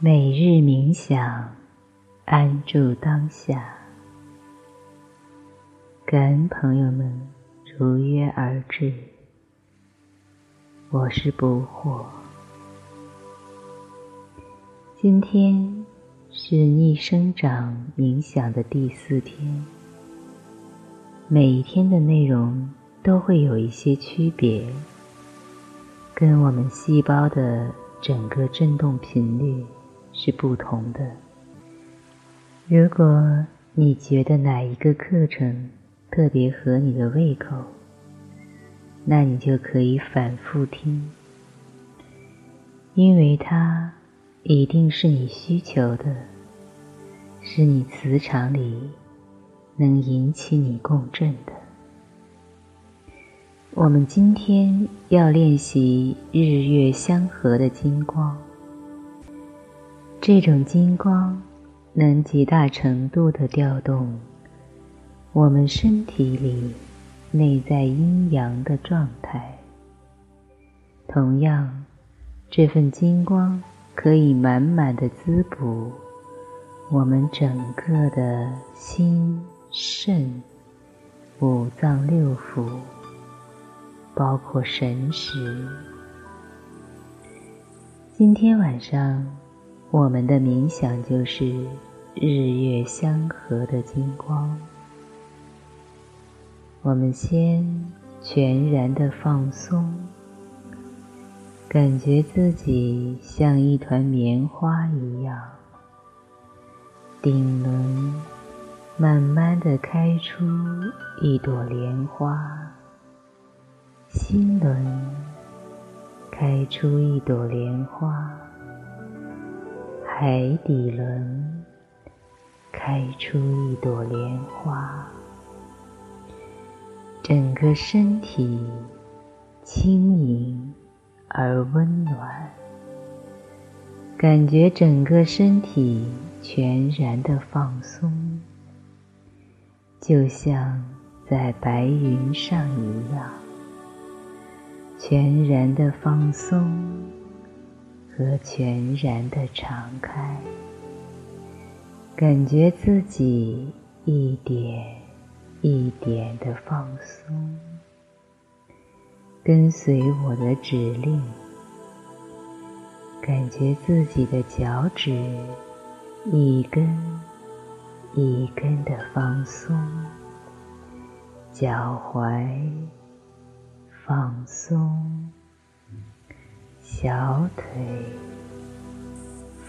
每日冥想，安住当下。感恩朋友们如约而至，我是不惑。今天是逆生长冥想的第四天，每一天的内容都会有一些区别，跟我们细胞的整个振动频率。是不同的。如果你觉得哪一个课程特别合你的胃口，那你就可以反复听，因为它一定是你需求的，是你磁场里能引起你共振的。我们今天要练习日月相合的金光。这种金光能极大程度的调动我们身体里内在阴阳的状态。同样，这份金光可以满满的滋补我们整个的心肾五脏六腑，包括神识。今天晚上。我们的冥想就是日月相合的金光。我们先全然的放松，感觉自己像一团棉花一样，顶轮慢慢的开出一朵莲花，心轮开出一朵莲花。海底轮开出一朵莲花，整个身体轻盈而温暖，感觉整个身体全然的放松，就像在白云上一样，全然的放松。和全然的敞开，感觉自己一点一点的放松，跟随我的指令，感觉自己的脚趾一根一根的放松，脚踝放松。小腿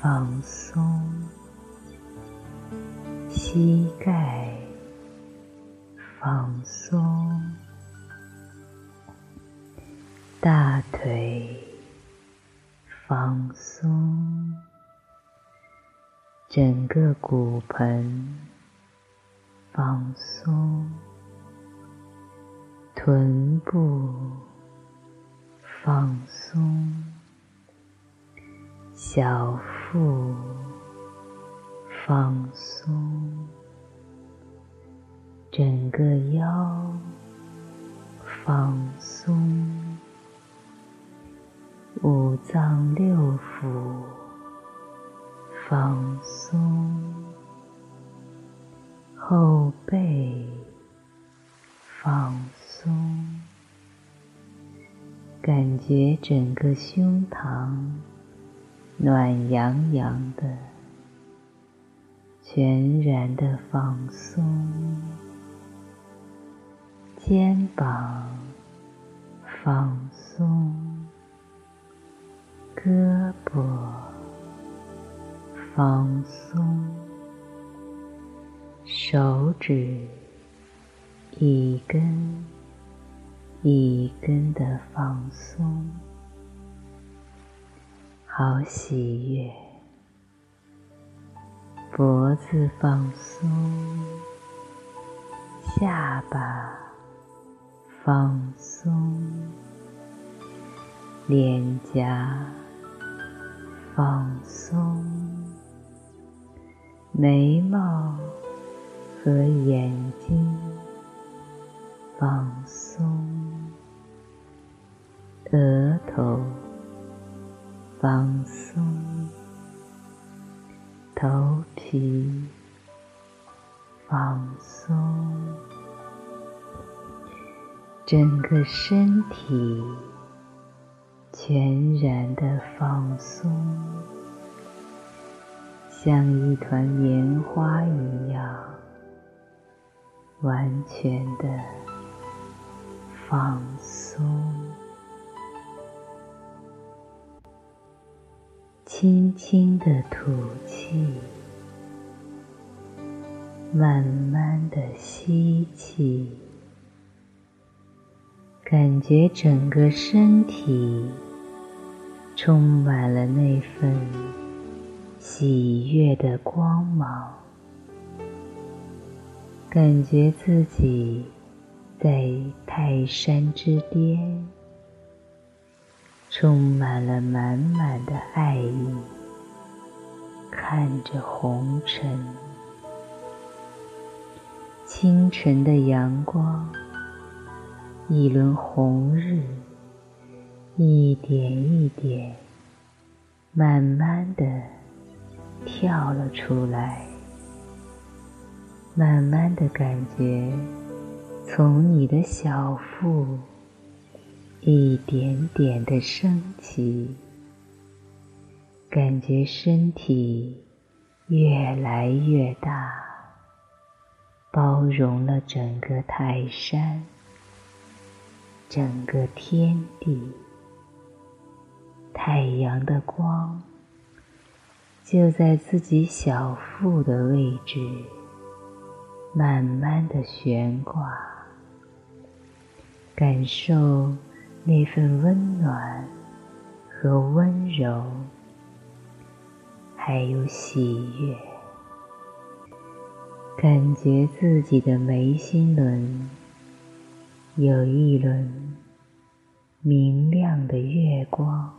放松，膝盖放松，大腿放松，整个骨盆放松，臀部放松。小腹放松，整个腰放松，五脏六腑放松，觉整个胸膛。暖洋洋的，全然的放松，肩膀放松，胳膊放松，手指一根一根的放松。好喜悦，脖子放松，下巴放松，脸颊放松，眉毛和眼睛放松，额头。放松，头皮放松，整个身体全然的放松，像一团棉花一样，完全的放松。轻轻的吐气，慢慢的吸气，感觉整个身体充满了那份喜悦的光芒，感觉自己在泰山之巅。充满了满满的爱意，看着红尘，清晨的阳光，一轮红日，一点一点，慢慢的跳了出来，慢慢的感觉从你的小腹。一点点的升起，感觉身体越来越大，包容了整个泰山，整个天地。太阳的光就在自己小腹的位置，慢慢的悬挂，感受。那份温暖和温柔，还有喜悦，感觉自己的眉心轮有一轮明亮的月光，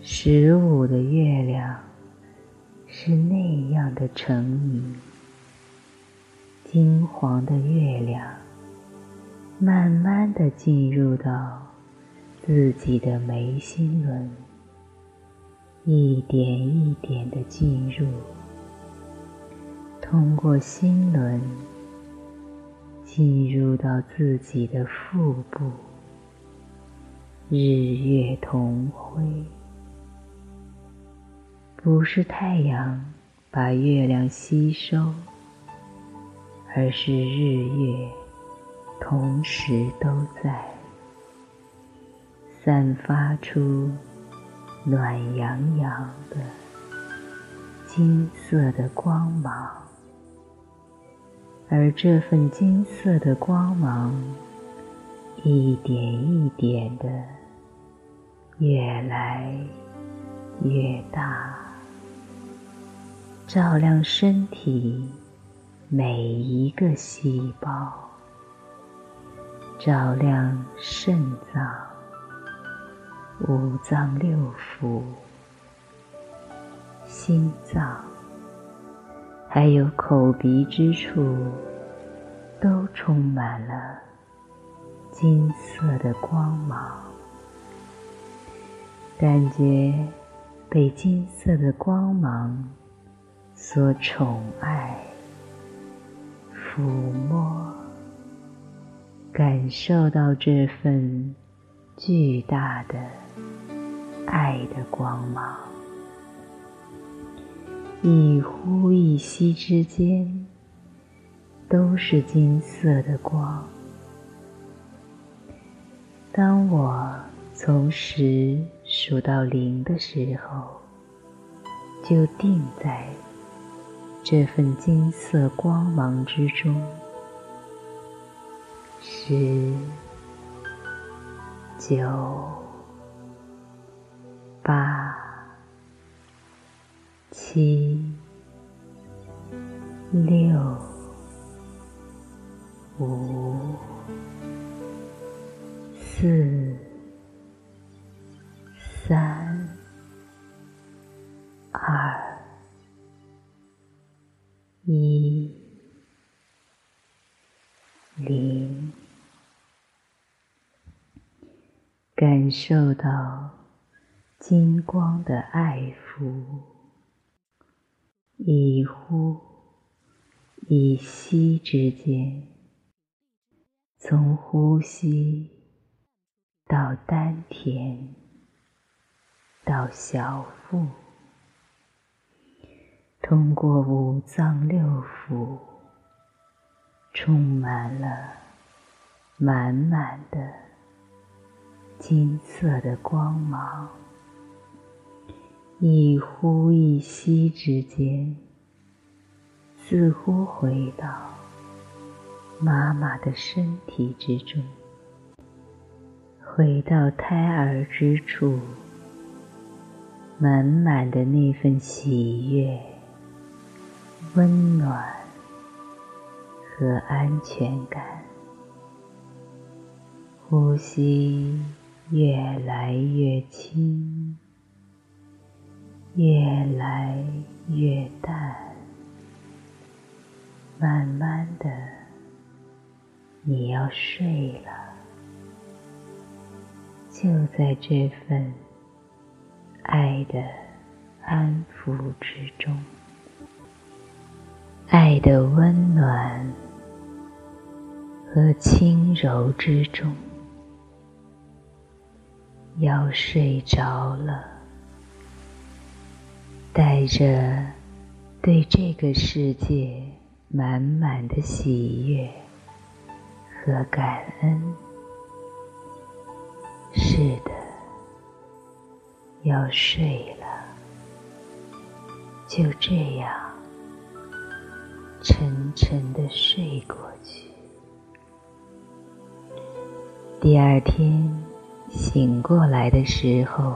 十五的月亮是那样的澄明，金黄的月亮。慢慢的进入到自己的眉心轮，一点一点的进入，通过心轮进入到自己的腹部，日月同辉，不是太阳把月亮吸收，而是日月。同时都在散发出暖洋洋的金色的光芒，而这份金色的光芒一点一点的越来越大，照亮身体每一个细胞。照亮肾脏、五脏六腑、心脏，还有口鼻之处，都充满了金色的光芒。感觉被金色的光芒所宠爱、抚摸。感受到这份巨大的爱的光芒，一呼一吸之间都是金色的光。当我从十数到零的时候，就定在这份金色光芒之中。十、九、八、七、六、受到金光的爱抚，一呼一吸之间，从呼吸到丹田，到小腹，通过五脏六腑，充满了满满的金色的光芒。一呼一吸之间，似乎回到妈妈的身体之中，回到胎儿之处，满满的那份喜悦、温暖和安全感。呼吸越来越轻。越来越淡，慢慢的，你要睡了。就在这份爱的安抚之中，爱的温暖和轻柔之中，要睡着了。带着对这个世界满满的喜悦和感恩，是的，要睡了，就这样沉沉的睡过去。第二天醒过来的时候。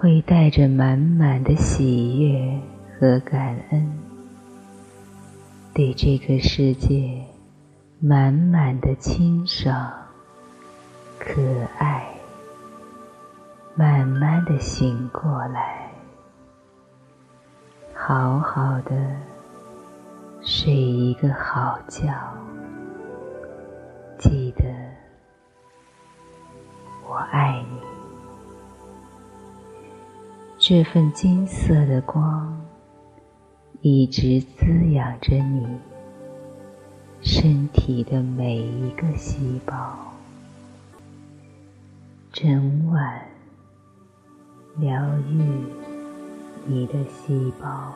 会带着满满的喜悦和感恩，对这个世界满满的清爽、可爱，慢慢的醒过来，好好的睡一个好觉，记得我爱你。这份金色的光一直滋养着你身体的每一个细胞，整晚疗愈你的细胞，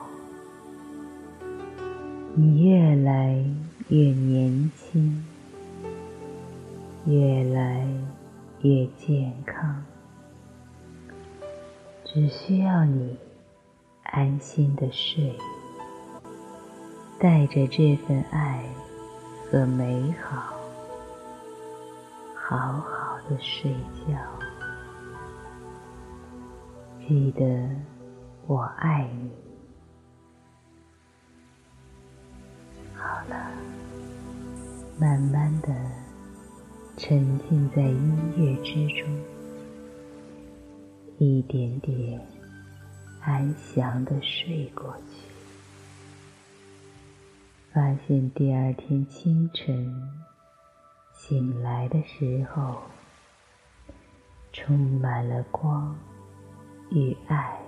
你越来越年轻，越来越健康。只需要你安心的睡，带着这份爱和美好，好好的睡觉。记得我爱你。好了，慢慢的沉浸在音乐之中。一点点安详的睡过去，发现第二天清晨醒来的时候，充满了光与爱，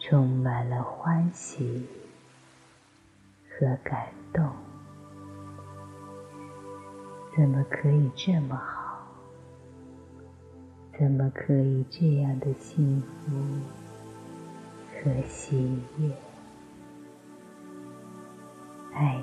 充满了欢喜和感动。怎么可以这么好？怎么可以这样的幸福和喜悦？爱。